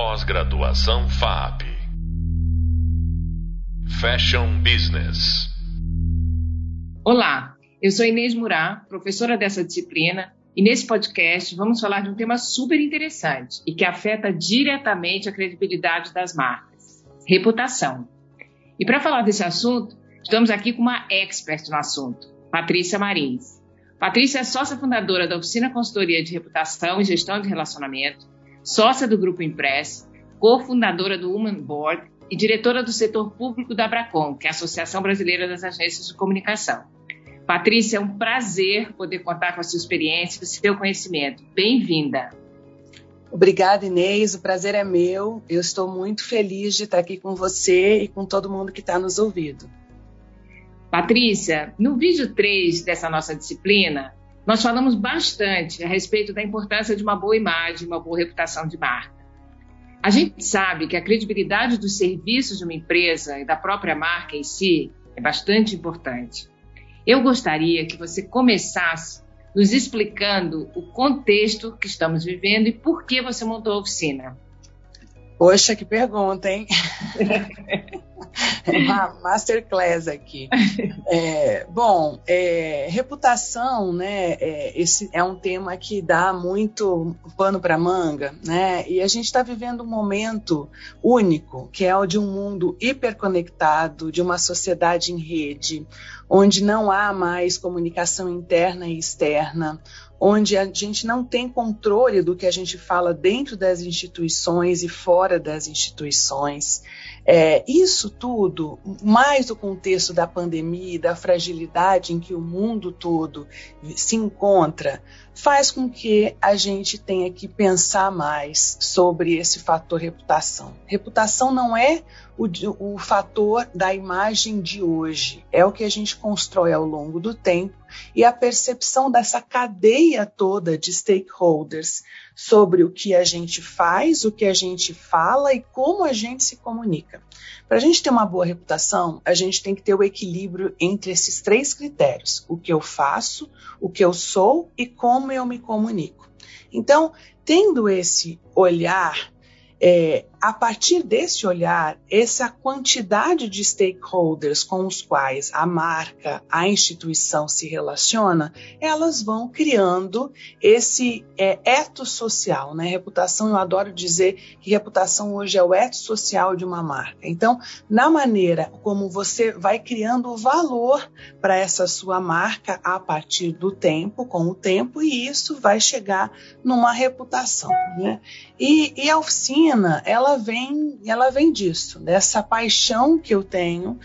Pós-graduação FAP. Fashion Business. Olá, eu sou Inês Murá, professora dessa disciplina, e nesse podcast vamos falar de um tema super interessante e que afeta diretamente a credibilidade das marcas: reputação. E para falar desse assunto, estamos aqui com uma expert no assunto, Patrícia Marins. Patrícia é sócia fundadora da Oficina Consultoria de Reputação e Gestão de Relacionamento, sócia do Grupo Impress, cofundadora do Woman Board e diretora do setor público da Abracom, que é a Associação Brasileira das Agências de Comunicação. Patrícia, é um prazer poder contar com a sua experiência e o seu conhecimento. Bem-vinda. Obrigada, Inês. O prazer é meu. Eu estou muito feliz de estar aqui com você e com todo mundo que está nos ouvindo. Patrícia, no vídeo 3 dessa nossa disciplina, nós falamos bastante a respeito da importância de uma boa imagem, uma boa reputação de marca. A gente sabe que a credibilidade dos serviços de uma empresa e da própria marca em si é bastante importante. Eu gostaria que você começasse nos explicando o contexto que estamos vivendo e por que você montou a oficina. Poxa, que pergunta, hein? Uma masterclass aqui. É, bom, é, reputação, né? É, esse é um tema que dá muito pano para manga, né? E a gente está vivendo um momento único, que é o de um mundo hiperconectado, de uma sociedade em rede, onde não há mais comunicação interna e externa, onde a gente não tem controle do que a gente fala dentro das instituições e fora das instituições. É, isso tudo, mais o contexto da pandemia e da fragilidade em que o mundo todo se encontra, faz com que a gente tenha que pensar mais sobre esse fator reputação. Reputação não é o, o fator da imagem de hoje, é o que a gente constrói ao longo do tempo e a percepção dessa cadeia toda de stakeholders sobre o que a gente faz, o que a gente fala e como a gente se comunica. Para a gente ter uma boa reputação, a gente tem que ter o equilíbrio entre esses três critérios: o que eu faço, o que eu sou e como eu me comunico. Então, tendo esse olhar é, a partir desse olhar, essa quantidade de stakeholders com os quais a marca, a instituição se relaciona, elas vão criando esse é, social, né? Reputação, eu adoro dizer que reputação hoje é o etos social de uma marca. Então, na maneira como você vai criando valor para essa sua marca a partir do tempo, com o tempo, e isso vai chegar numa reputação, né? E, e a oficina, ela ela vem, ela vem disso, dessa paixão que eu tenho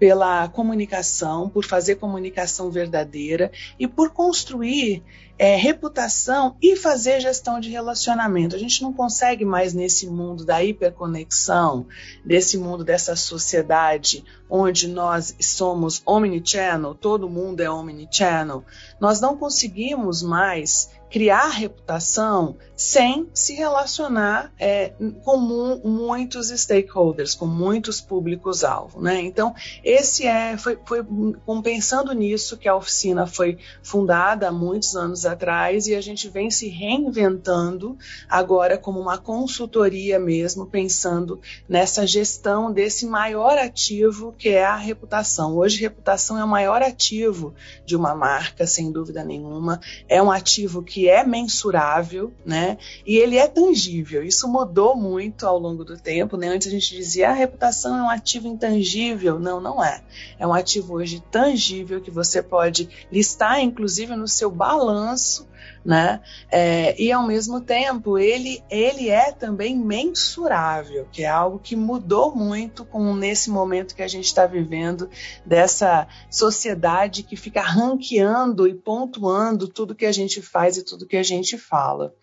pela comunicação, por fazer comunicação verdadeira e por construir é, reputação e fazer gestão de relacionamento. A gente não consegue mais nesse mundo da hiperconexão, desse mundo dessa sociedade onde nós somos omnichannel, todo mundo é omnichannel, nós não conseguimos mais criar reputação sem se relacionar é, com mu muitos stakeholders, com muitos públicos-alvo. Né? Então, esse é, foi, foi pensando nisso que a oficina foi fundada há muitos anos atrás e a gente vem se reinventando agora como uma consultoria mesmo, pensando nessa gestão desse maior ativo que é a reputação. Hoje, reputação é o maior ativo de uma marca, sem dúvida nenhuma. É um ativo que é mensurável, né? E ele é tangível. Isso mudou muito ao longo do tempo, né? Antes a gente dizia ah, a reputação é um ativo intangível. Não, não é. É um ativo hoje tangível que você pode listar, inclusive, no seu balanço né? É, e ao mesmo tempo ele ele é também mensurável, que é algo que mudou muito com nesse momento que a gente está vivendo dessa sociedade que fica ranqueando e pontuando tudo que a gente faz e tudo que a gente fala.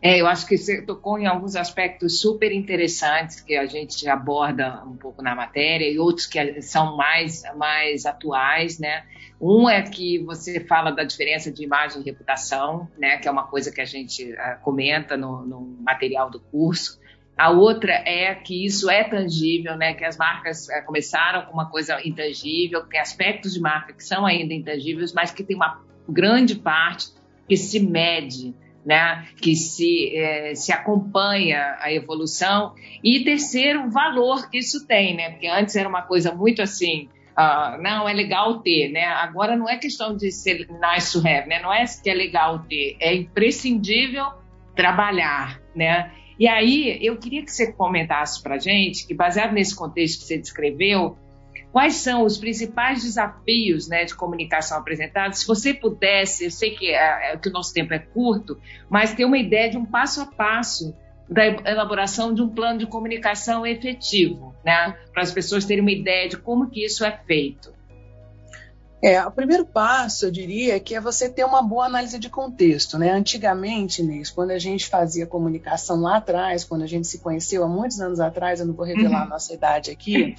É, eu acho que você tocou em alguns aspectos super interessantes que a gente aborda um pouco na matéria e outros que são mais, mais atuais, né? Um é que você fala da diferença de imagem e reputação, né? Que é uma coisa que a gente uh, comenta no, no, material do curso. A outra é que isso é tangível, né? Que as marcas uh, começaram com uma coisa intangível, tem aspectos de marca que são ainda intangíveis, mas que tem uma grande parte que se mede né, que se, é, se acompanha a evolução, e terceiro, o valor que isso tem, né, porque antes era uma coisa muito assim, uh, não, é legal ter, né, agora não é questão de ser nice to have, né, não é que é legal ter, é imprescindível trabalhar, né, e aí eu queria que você comentasse para gente, que baseado nesse contexto que você descreveu, Quais são os principais desafios né, de comunicação apresentados? Se você pudesse, eu sei que, é, é, que o nosso tempo é curto, mas ter uma ideia de um passo a passo da elaboração de um plano de comunicação efetivo, né, para as pessoas terem uma ideia de como que isso é feito. É, o primeiro passo, eu diria, que é você ter uma boa análise de contexto, né? Antigamente, Inês, quando a gente fazia comunicação lá atrás, quando a gente se conheceu há muitos anos atrás, eu não vou revelar uhum. a nossa idade aqui,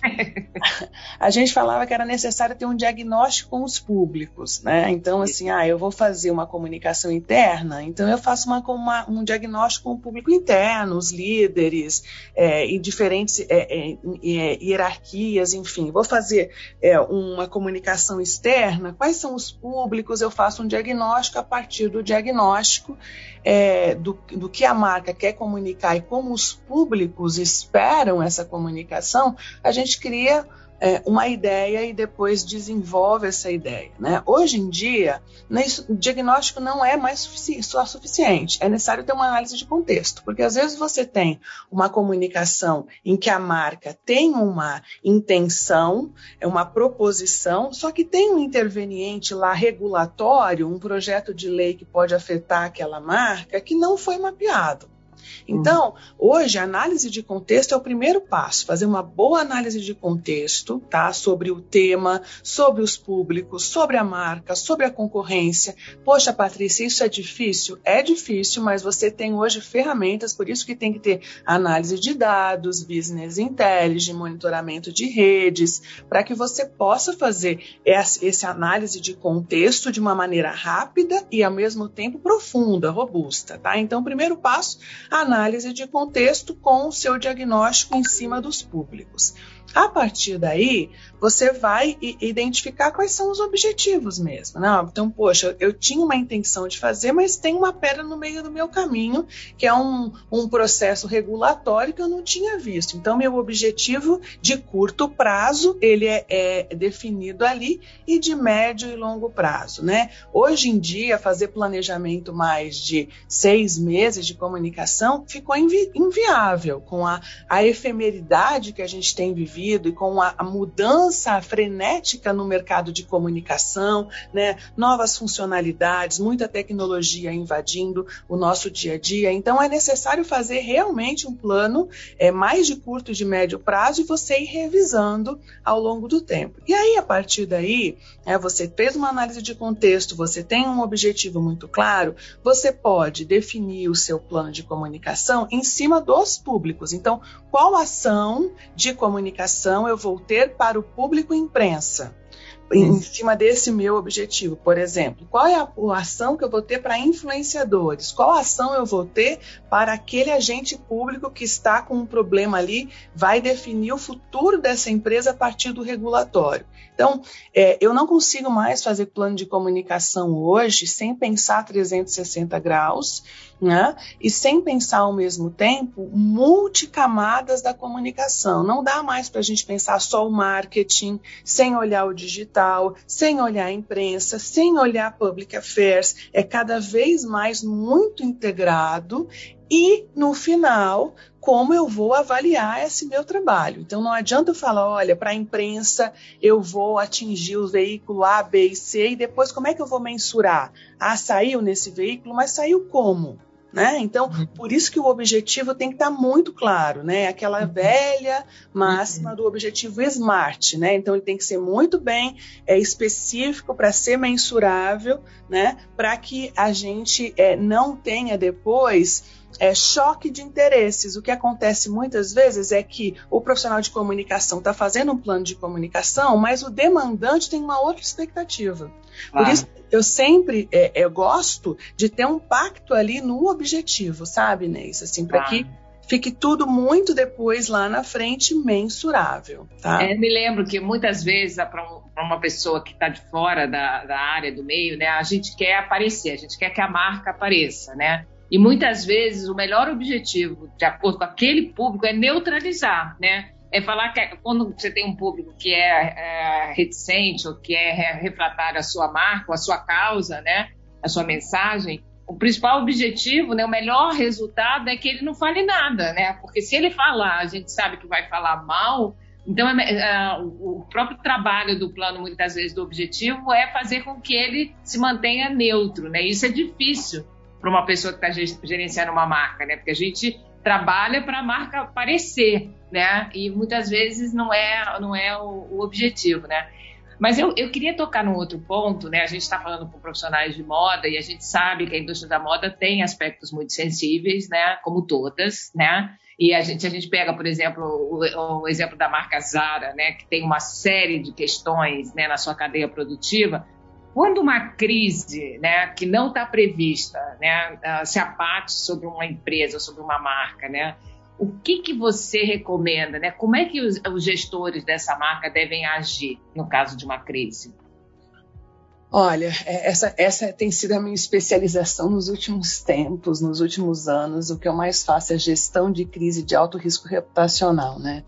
a gente falava que era necessário ter um diagnóstico com os públicos, né? Então, assim, ah, eu vou fazer uma comunicação interna, então eu faço uma, uma um diagnóstico com o público interno, os líderes, é, e diferentes é, é, é hierarquias, enfim, vou fazer é, uma comunicação externa quais são os públicos, eu faço um diagnóstico a partir do diagnóstico é, do, do que a marca quer comunicar e como os públicos esperam essa comunicação, a gente cria é, uma ideia e depois desenvolve essa ideia. Né? Hoje em dia, né, isso, o diagnóstico não é mais sufici só suficiente, é necessário ter uma análise de contexto, porque às vezes você tem uma comunicação em que a marca tem uma intenção, é uma proposição, só que tem um interveniente lá regulatório, um projeto de lei que pode afetar aquela marca que não foi mapeado. Então, hoje, a análise de contexto é o primeiro passo, fazer uma boa análise de contexto, tá? Sobre o tema, sobre os públicos, sobre a marca, sobre a concorrência. Poxa, Patrícia, isso é difícil? É difícil, mas você tem hoje ferramentas, por isso que tem que ter análise de dados, business intelligence, monitoramento de redes, para que você possa fazer essa análise de contexto de uma maneira rápida e, ao mesmo tempo, profunda, robusta, tá? Então, o primeiro passo, análise de contexto com o seu diagnóstico em cima dos públicos. A partir daí, você vai identificar quais são os objetivos mesmo. Né? Então, poxa, eu tinha uma intenção de fazer, mas tem uma pedra no meio do meu caminho, que é um, um processo regulatório que eu não tinha visto. Então, meu objetivo de curto prazo, ele é, é definido ali, e de médio e longo prazo. Né? Hoje em dia, fazer planejamento mais de seis meses de comunicação ficou invi inviável, com a, a efemeridade que a gente tem vivido e com a, a mudança frenética no mercado de comunicação, né, novas funcionalidades, muita tecnologia invadindo o nosso dia a dia. Então, é necessário fazer realmente um plano é, mais de curto e de médio prazo e você ir revisando ao longo do tempo. E aí, a partir daí, é, você fez uma análise de contexto, você tem um objetivo muito claro, você pode definir o seu plano de comunicação em cima dos públicos. Então, qual ação de comunicação comunicação eu vou ter para o público imprensa? em cima desse meu objetivo, por exemplo, qual é a, ação que eu vou ter para influenciadores? Qual ação eu vou ter para aquele agente público que está com um problema ali, vai definir o futuro dessa empresa a partir do regulatório? Então, é, eu não consigo mais fazer plano de comunicação hoje sem pensar 360 graus né? e sem pensar ao mesmo tempo multicamadas da comunicação. Não dá mais para a gente pensar só o marketing, sem olhar o digital, sem olhar a imprensa, sem olhar public affairs. É cada vez mais muito integrado e no final como eu vou avaliar esse meu trabalho. Então não adianta eu falar, olha, para a imprensa eu vou atingir o veículo A, B e C e depois como é que eu vou mensurar? Ah, saiu nesse veículo, mas saiu como? Né? Então, por isso que o objetivo tem que estar muito claro, né? Aquela uhum. velha máxima uhum. do objetivo SMART, né? Então, ele tem que ser muito bem é, específico para ser mensurável, né? Para que a gente é, não tenha depois é, choque de interesses. O que acontece muitas vezes é que o profissional de comunicação está fazendo um plano de comunicação, mas o demandante tem uma outra expectativa. Por ah. isso, eu sempre é, eu gosto de ter um pacto ali no objetivo, sabe, Inês? Assim, para ah. que fique tudo muito depois lá na frente mensurável, tá? É, me lembro que muitas vezes para uma pessoa que está de fora da, da área do meio, né, a gente quer aparecer, a gente quer que a marca apareça, né? E muitas vezes o melhor objetivo, de acordo com aquele público, é neutralizar, né? É falar que quando você tem um público que é, é reticente ou que é refratário à sua marca, à sua causa, né? A sua mensagem, o principal objetivo, né, o melhor resultado é que ele não fale nada, né? Porque se ele falar, a gente sabe que vai falar mal, então, é, é, o próprio trabalho do plano, muitas vezes, do objetivo é fazer com que ele se mantenha neutro, né? Isso é difícil para uma pessoa que está gerenciando uma marca, né? Porque a gente trabalha para a marca aparecer, né? E muitas vezes não é, não é o, o objetivo, né? Mas eu, eu queria tocar num outro ponto, né? A gente está falando com profissionais de moda e a gente sabe que a indústria da moda tem aspectos muito sensíveis, né? Como todas, né? E a gente, a gente pega, por exemplo, o, o, exemplo da marca Zara, né, que tem uma série de questões né, na sua cadeia produtiva. Quando uma crise né, que não está prevista né, ah, se abate sobre uma empresa, sobre uma marca, né, o que, que você recomenda? Né? Como é que os, os gestores dessa marca devem agir no caso de uma crise? Olha, é, essa, essa tem sido a minha especialização nos últimos tempos, nos últimos anos. O que eu mais faço é gestão de crise de alto risco reputacional, né?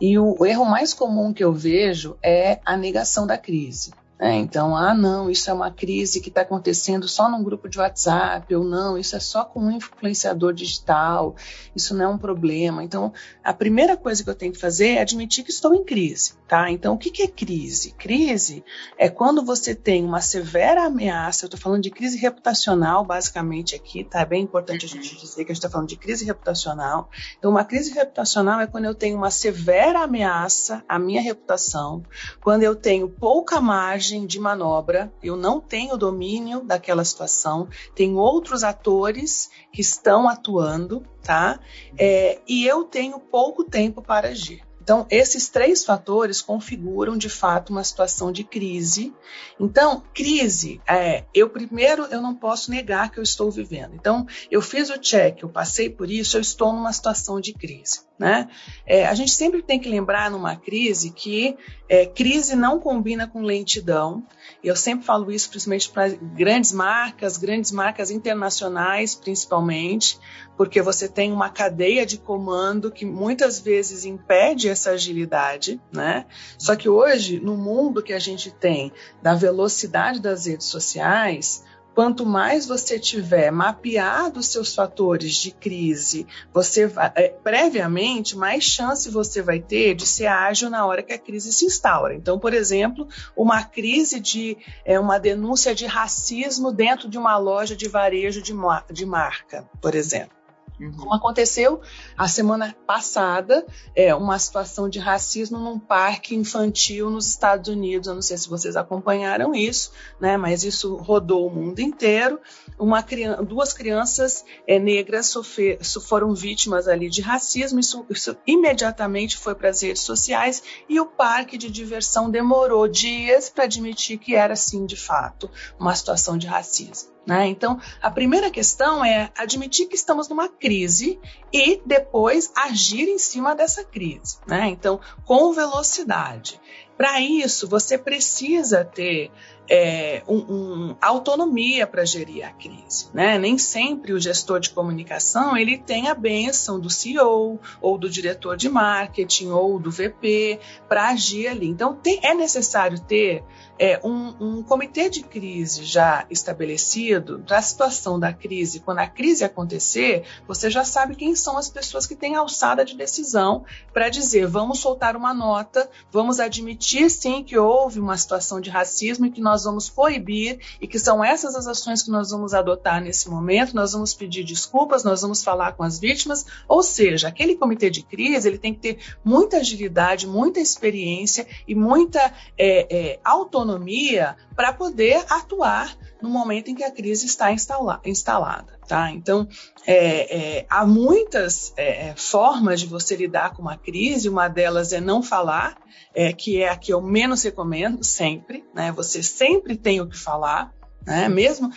E o, o erro mais comum que eu vejo é a negação da crise. É, então, ah, não, isso é uma crise que está acontecendo só num grupo de WhatsApp, ou não, isso é só com um influenciador digital, isso não é um problema. Então, a primeira coisa que eu tenho que fazer é admitir que estou em crise, tá? Então, o que, que é crise? Crise é quando você tem uma severa ameaça, eu estou falando de crise reputacional, basicamente aqui, tá? É bem importante a gente dizer que a gente está falando de crise reputacional. Então, uma crise reputacional é quando eu tenho uma severa ameaça à minha reputação, quando eu tenho pouca margem de manobra, eu não tenho domínio daquela situação, tem outros atores que estão atuando, tá? É, e eu tenho pouco tempo para agir. Então, esses três fatores configuram de fato uma situação de crise. Então, crise, é, eu primeiro eu não posso negar que eu estou vivendo. Então, eu fiz o check, eu passei por isso, eu estou numa situação de crise. Né? É, a gente sempre tem que lembrar numa crise que é, crise não combina com lentidão. Eu sempre falo isso principalmente para grandes marcas, grandes marcas internacionais, principalmente, porque você tem uma cadeia de comando que muitas vezes impede essa agilidade, né? Só que hoje, no mundo que a gente tem da velocidade das redes sociais, Quanto mais você tiver mapeado os seus fatores de crise, você é, previamente, mais chance você vai ter de ser ágil na hora que a crise se instaura. Então, por exemplo, uma crise de é, uma denúncia de racismo dentro de uma loja de varejo de, de marca, por exemplo. Uhum. Como aconteceu a semana passada, é, uma situação de racismo num parque infantil nos Estados Unidos. Eu não sei se vocês acompanharam isso, né, mas isso rodou o mundo inteiro. Uma, duas crianças é, negras sofrer, foram vítimas ali de racismo. Isso, isso imediatamente foi para as redes sociais e o parque de diversão demorou dias para admitir que era, sim, de fato, uma situação de racismo. Né? Então, a primeira questão é admitir que estamos numa crise e depois agir em cima dessa crise. Né? Então, com velocidade. Para isso, você precisa ter é, um, um, autonomia para gerir a crise. Né? Nem sempre o gestor de comunicação ele tem a benção do CEO ou do diretor de marketing ou do VP para agir ali. Então tem, é necessário ter é, um, um, comitê de crise já estabelecido para a situação da crise. Quando a crise acontecer, você já sabe quem são as pessoas que têm alçada de decisão para dizer vamos soltar uma nota, vamos admitir sim que houve uma situação de racismo e que nós vamos proibir e que são essas as ações que nós vamos adotar nesse momento. Nós vamos pedir desculpas, nós vamos falar com as vítimas. Ou seja, aquele comitê de crise ele tem que ter muita agilidade, muita experiência e muita é, é, autonomia para poder atuar no momento em que a crise está instalada. Tá? Então, é, é, há muitas é, é, formas de você lidar com uma crise, uma delas é não falar, é, que é a que eu menos recomendo sempre, né? você sempre tem o que falar, Né? Mesmo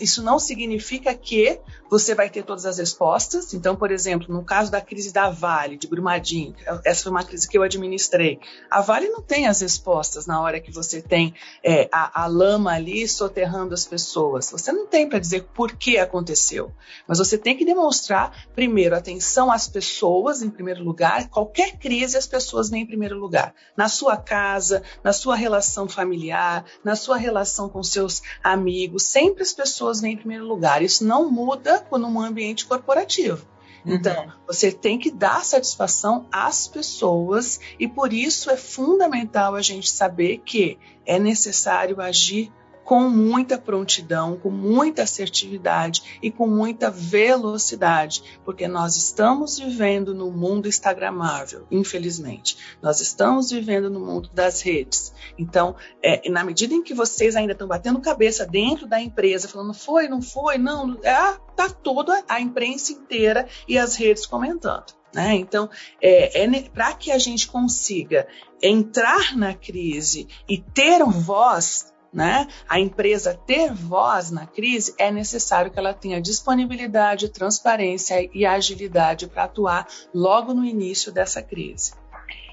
isso não significa que você vai ter todas as respostas. Então, por exemplo, no caso da crise da Vale, de Brumadinho, essa foi uma crise que eu administrei. A Vale não tem as respostas na hora que você tem é, a, a, lama ali soterrando as pessoas. Você não tem para dizer por que aconteceu. Mas você tem que demonstrar, primeiro, atenção às pessoas, em primeiro lugar. Qualquer crise, as pessoas vêm em primeiro lugar. Na sua casa, na sua relação familiar, na sua relação com seus amigos, sempre as pessoas vêm em primeiro lugar. Isso não muda num ambiente corporativo. Uhum. Então, você tem que dar satisfação às pessoas e por isso é fundamental a gente saber que é necessário agir com muita prontidão, com muita assertividade e com muita velocidade, porque nós estamos vivendo no mundo instagramável, infelizmente. Nós estamos vivendo no mundo das redes. Então, é, na medida em que vocês ainda estão batendo cabeça dentro da empresa, falando foi, não foi, não, é, tá toda a imprensa inteira e as redes comentando. Né? Então, é, é para que a gente consiga entrar na crise e ter voz, né, a empresa ter voz na crise, é necessário que ela tenha disponibilidade, transparência e agilidade para atuar logo no início dessa crise.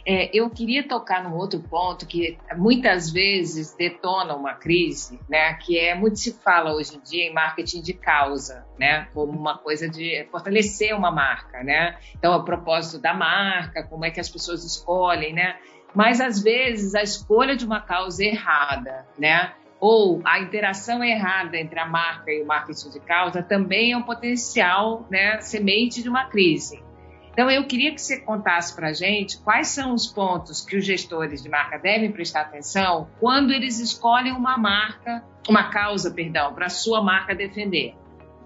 É, eu queria tocar num outro ponto que muitas vezes detona uma crise, né? Que é muito se fala hoje em dia em marketing de causa, né? Como uma coisa de fortalecer uma marca, né? Então, a propósito da marca, como é que as pessoas escolhem, né? Mas às vezes a escolha de uma causa errada, né? Ou a interação errada entre a marca e o marketing de causa também é um potencial, né, semente de uma crise. Então, eu queria que você contasse para a gente quais são os pontos que os gestores de marca devem prestar atenção quando eles escolhem uma marca, uma causa, perdão, para sua marca defender.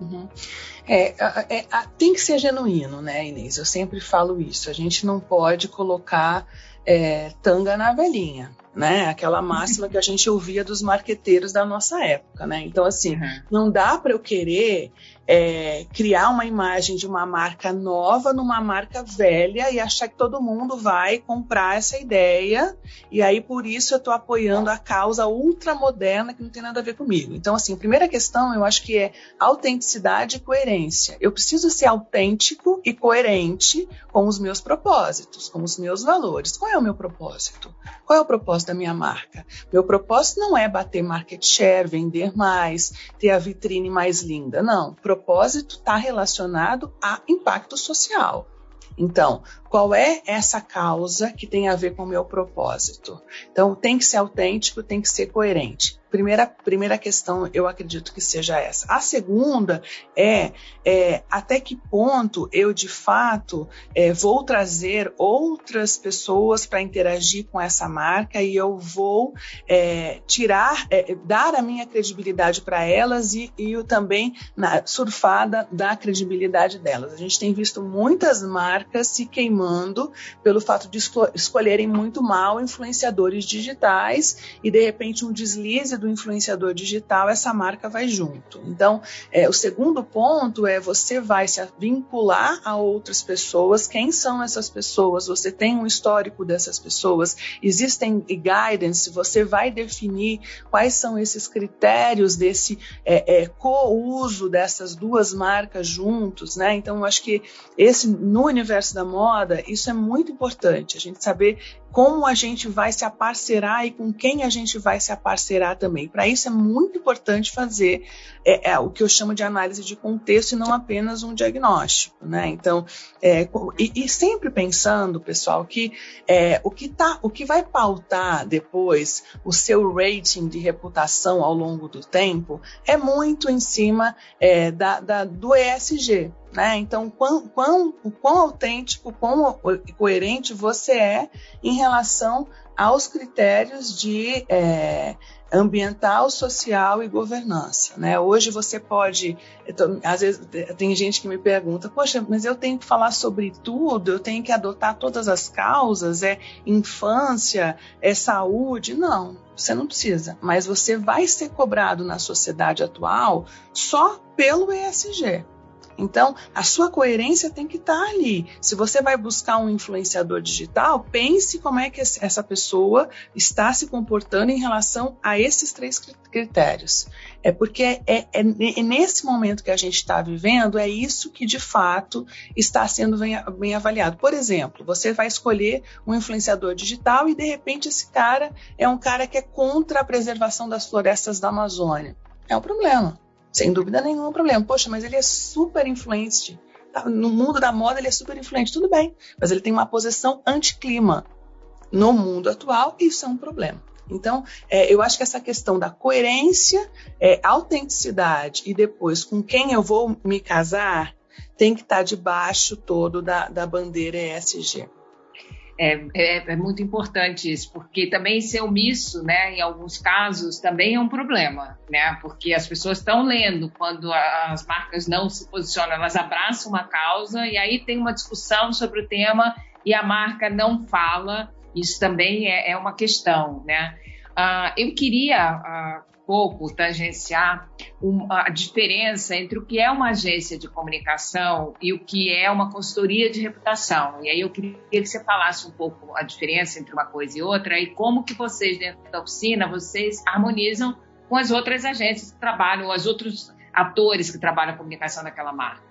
Uhum. É, é, é, tem que ser genuíno, né, Inês? Eu sempre falo isso. A gente não pode colocar é, tanga na velhinha né? Aquela máxima que a gente ouvia dos marqueteiros da nossa época, né? Então, assim, uhum. não dá para eu querer é, criar uma imagem de uma marca nova numa marca velha e achar que todo mundo vai comprar essa ideia e aí por isso eu estou apoiando a causa ultramoderna que não tem nada a ver comigo. Então, assim, primeira questão eu acho que é autenticidade e coerência. Eu preciso ser autêntico e coerente com os meus propósitos, com os meus valores. Qual é o meu propósito? Qual é o propósito da minha marca? Meu propósito não é bater market share, vender mais, ter a vitrine mais linda. Não. O propósito está relacionado a impacto social. Então, qual é essa causa que tem a ver com o meu propósito? Então, tem que ser autêntico, tem que ser coerente. Primeira, primeira questão, eu acredito que seja essa. A segunda é, é até que ponto eu, de fato, é, vou trazer outras pessoas para interagir com essa marca e eu vou é, tirar, é, dar a minha credibilidade para elas e, e eu também na surfada da credibilidade delas. A gente tem visto muitas marcas se queimando pelo fato de escolherem muito mal influenciadores digitais e, de repente, um deslize do influenciador digital, essa marca vai junto. Então, é, o segundo ponto é você vai se vincular a outras pessoas. Quem são essas pessoas? Você tem um histórico dessas pessoas? Existem guidance? Você vai definir quais são esses critérios desse é, é, co-uso dessas duas marcas juntos, né? Então, eu acho que esse no universo da moda isso é muito importante. A gente saber como a gente vai se aparcerar e com quem a gente vai se aparcerar também. Para isso é muito importante fazer é, é, o que eu chamo de análise de contexto e não apenas um diagnóstico, né? Então, é, e, e, sempre pensando, pessoal, que é, o que tá, o que vai pautar depois o seu rating de reputação ao longo do tempo é muito em cima é, da, da, do ESG, né? Então, quão, quão, o quão autêntico, quão coerente você é em relação aos critérios de é, ambiental, social e governança. Né? Hoje você pode, tô, às vezes tem gente que me pergunta, poxa, mas eu tenho que falar sobre tudo, eu tenho que adotar todas as causas, é infância, é saúde? Não, você não precisa, mas você vai ser cobrado na sociedade atual só pelo ESG. Então, a sua coerência tem que estar tá ali. Se você vai buscar um influenciador digital, pense como é que essa pessoa está se comportando em relação a esses três critérios. É porque é, é, é nesse momento que a gente está vivendo, é isso que de fato está sendo bem, bem avaliado. Por exemplo, você vai escolher um influenciador digital e de repente esse cara é um cara que é contra a preservação das florestas da Amazônia. É um problema. Sem dúvida nenhuma problema. Poxa, mas ele é super influente. Tá, no mundo da moda ele é super influente. Tudo bem, mas ele tem uma posição anticlima. No mundo atual, isso é um problema. Então, é, eu acho que essa questão da coerência, é, autenticidade e depois com quem eu vou me casar tem que estar debaixo todo da, da bandeira ESG. É, é, é, muito importante isso, porque também ser omisso, né, em alguns casos, também é um problema, né, porque as pessoas estão lendo quando as marcas não se posicionam, elas abraçam uma causa e aí tem uma discussão sobre o tema e a marca não fala, isso também é, é uma questão, né. Uh, eu queria uh, pouco tangenciar a diferença entre o que é uma agência de comunicação e o que é uma consultoria de reputação. E aí eu queria que você falasse um pouco a diferença entre uma coisa e outra e como que vocês dentro da oficina vocês harmonizam com as outras agências que trabalham, os outros atores que trabalham a comunicação daquela marca.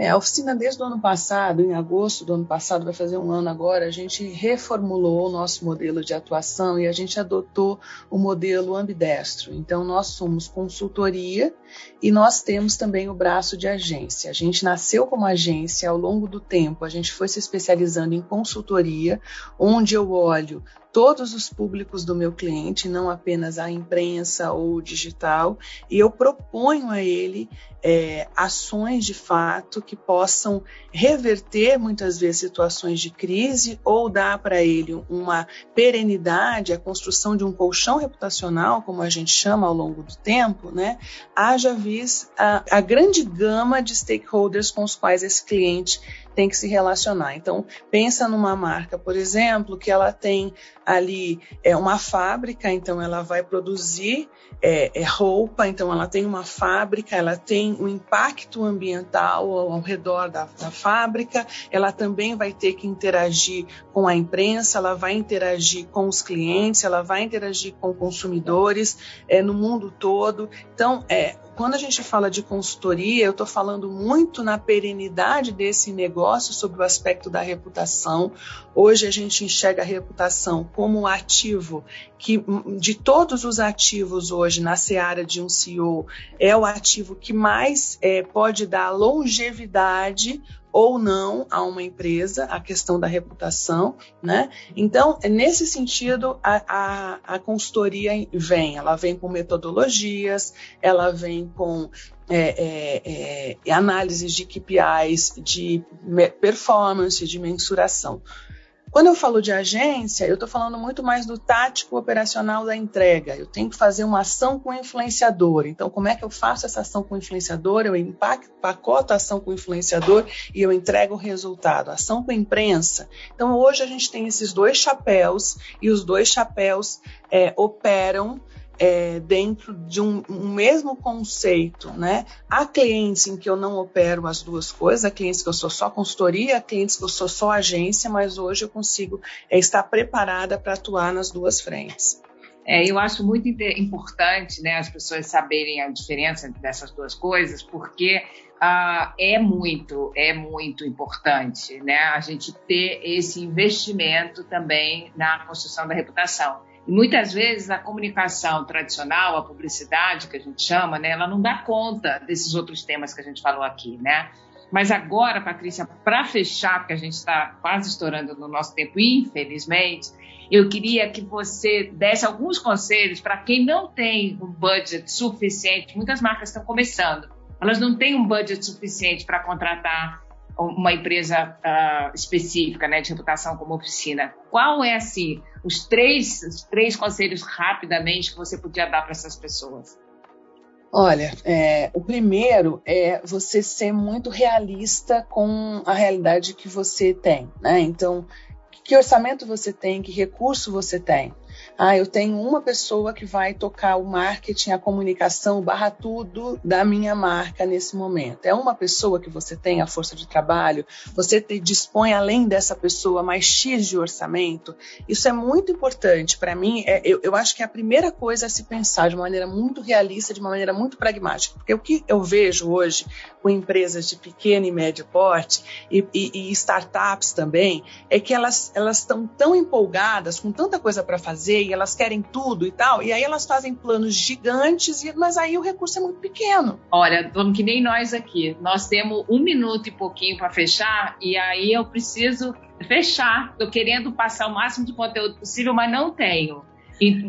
É, a oficina desde o ano passado, em agosto do ano passado, vai fazer um ano agora, a gente reformulou o nosso modelo de atuação e a gente adotou o modelo ambidestro. Então, nós somos consultoria e nós temos também o braço de agência. A gente nasceu como agência ao longo do tempo, a gente foi se especializando em consultoria, onde eu olho todos os públicos do meu cliente, não apenas a imprensa ou digital, e eu proponho a ele é, ações de fato que possam reverter muitas vezes situações de crise ou dar para ele uma perenidade, a construção de um colchão reputacional, como a gente chama ao longo do tempo, né? Haja vis a, a grande gama de stakeholders com os quais esse cliente tem que se relacionar. Então, pensa numa marca, por exemplo, que ela tem ali é, uma fábrica, então ela vai produzir é, é, roupa, então ela tem uma fábrica, ela tem um impacto ambiental ao, ao redor da, da, fábrica, ela também vai ter que interagir com a imprensa, ela vai interagir com os clientes, ela vai interagir com consumidores é, no mundo todo. Então, é, quando a gente fala de consultoria, eu estou falando muito na perenidade desse negócio sobre o aspecto da reputação. Hoje a gente enxerga a reputação como um ativo que, de todos os ativos hoje na seara de um CEO, é o ativo que mais é, pode dar longevidade ou não a uma empresa, a questão da reputação, né? Então, nesse sentido, a, a, a consultoria vem, ela vem com metodologias, ela vem com é, é, é, análises de KPIs, de performance, de mensuração. Quando eu falo de agência, eu estou falando muito mais do tático operacional da entrega. Eu tenho que fazer uma ação com o influenciador. Então, como é que eu faço essa ação com o influenciador? Eu empacoto a ação com o influenciador e eu entrego o resultado. Ação com a imprensa. Então, hoje a gente tem esses dois chapéus e os dois chapéus é, operam é, dentro de um, um, mesmo conceito, né? Há clientes em que eu não opero as duas coisas, há clientes que eu sou só consultoria, há clientes que eu sou só agência, mas hoje eu consigo é, estar preparada para atuar nas duas frentes. É, eu acho muito importante né, as pessoas saberem a diferença dessas duas coisas, porque uh, é muito, é muito importante né, a gente ter esse investimento também na construção da reputação. Muitas vezes a comunicação tradicional, a publicidade que a gente chama, né, ela não dá conta desses outros temas que a gente falou aqui, né? Mas agora, Patrícia, para fechar, porque a gente está quase estourando no nosso tempo, infelizmente, eu queria que você desse alguns conselhos para quem não tem um budget suficiente. Muitas marcas estão começando, elas não têm um budget suficiente para contratar uma empresa uh, específica, né, de reputação como oficina. Qual é assim os três, os três conselhos rapidamente que você podia dar para essas pessoas? Olha, é, o primeiro é você ser muito realista com a realidade que você tem, né? Então, que orçamento você tem, que recurso você tem. Ah, eu tenho uma pessoa que vai tocar o marketing, a comunicação, barra tudo da minha marca nesse momento. É uma pessoa que você tem a força de trabalho, você te, dispõe além dessa pessoa mais X de orçamento. Isso é muito importante para mim. É, eu, eu acho que a primeira coisa é se pensar de uma maneira muito realista, de uma maneira muito pragmática. Porque o que eu vejo hoje com empresas de pequeno e médio porte e, e, e startups também é que elas estão tão empolgadas com tanta coisa para fazer elas querem tudo e tal, e aí elas fazem planos gigantes, mas aí o recurso é muito pequeno. Olha, vamos que nem nós aqui. Nós temos um minuto e pouquinho para fechar, e aí eu preciso fechar. Estou querendo passar o máximo de conteúdo possível, mas não tenho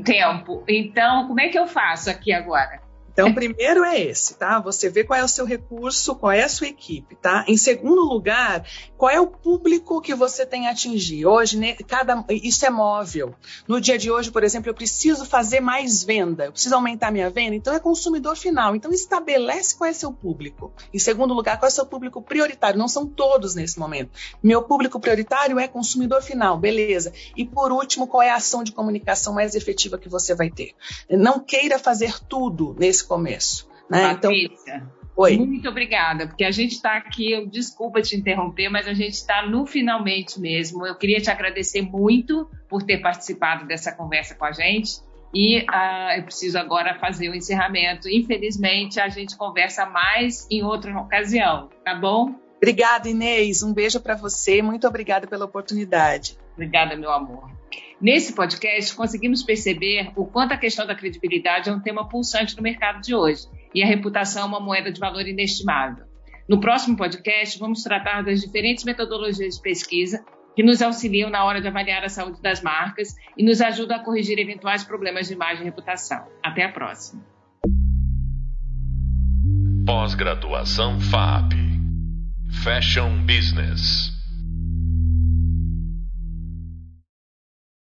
tempo. Então, como é que eu faço aqui agora? Então, primeiro é esse, tá? Você vê qual é o seu recurso, qual é a sua equipe, tá? Em segundo lugar, qual é o público que você tem a atingir. Hoje, né, cada, isso é móvel. No dia de hoje, por exemplo, eu preciso fazer mais venda, eu preciso aumentar minha venda, então é consumidor final. Então, estabelece qual é seu público. Em segundo lugar, qual é seu público prioritário? Não são todos nesse momento. Meu público prioritário é consumidor final, beleza. E por último, qual é a ação de comunicação mais efetiva que você vai ter? Não queira fazer tudo nesse esse começo. Né? Então, Oi. Muito obrigada, porque a gente está aqui, desculpa te interromper, mas a gente está no finalmente mesmo. Eu queria te agradecer muito por ter participado dessa conversa com a gente. E uh, eu preciso agora fazer o encerramento. Infelizmente, a gente conversa mais em outra ocasião, tá bom? Obrigada, Inês. Um beijo para você. Muito obrigada pela oportunidade. Obrigada, meu amor. Nesse podcast, conseguimos perceber o quanto a questão da credibilidade é um tema pulsante no mercado de hoje e a reputação é uma moeda de valor inestimável. No próximo podcast, vamos tratar das diferentes metodologias de pesquisa que nos auxiliam na hora de avaliar a saúde das marcas e nos ajudam a corrigir eventuais problemas de imagem e reputação. Até a próxima. Pós-graduação FAP Fashion Business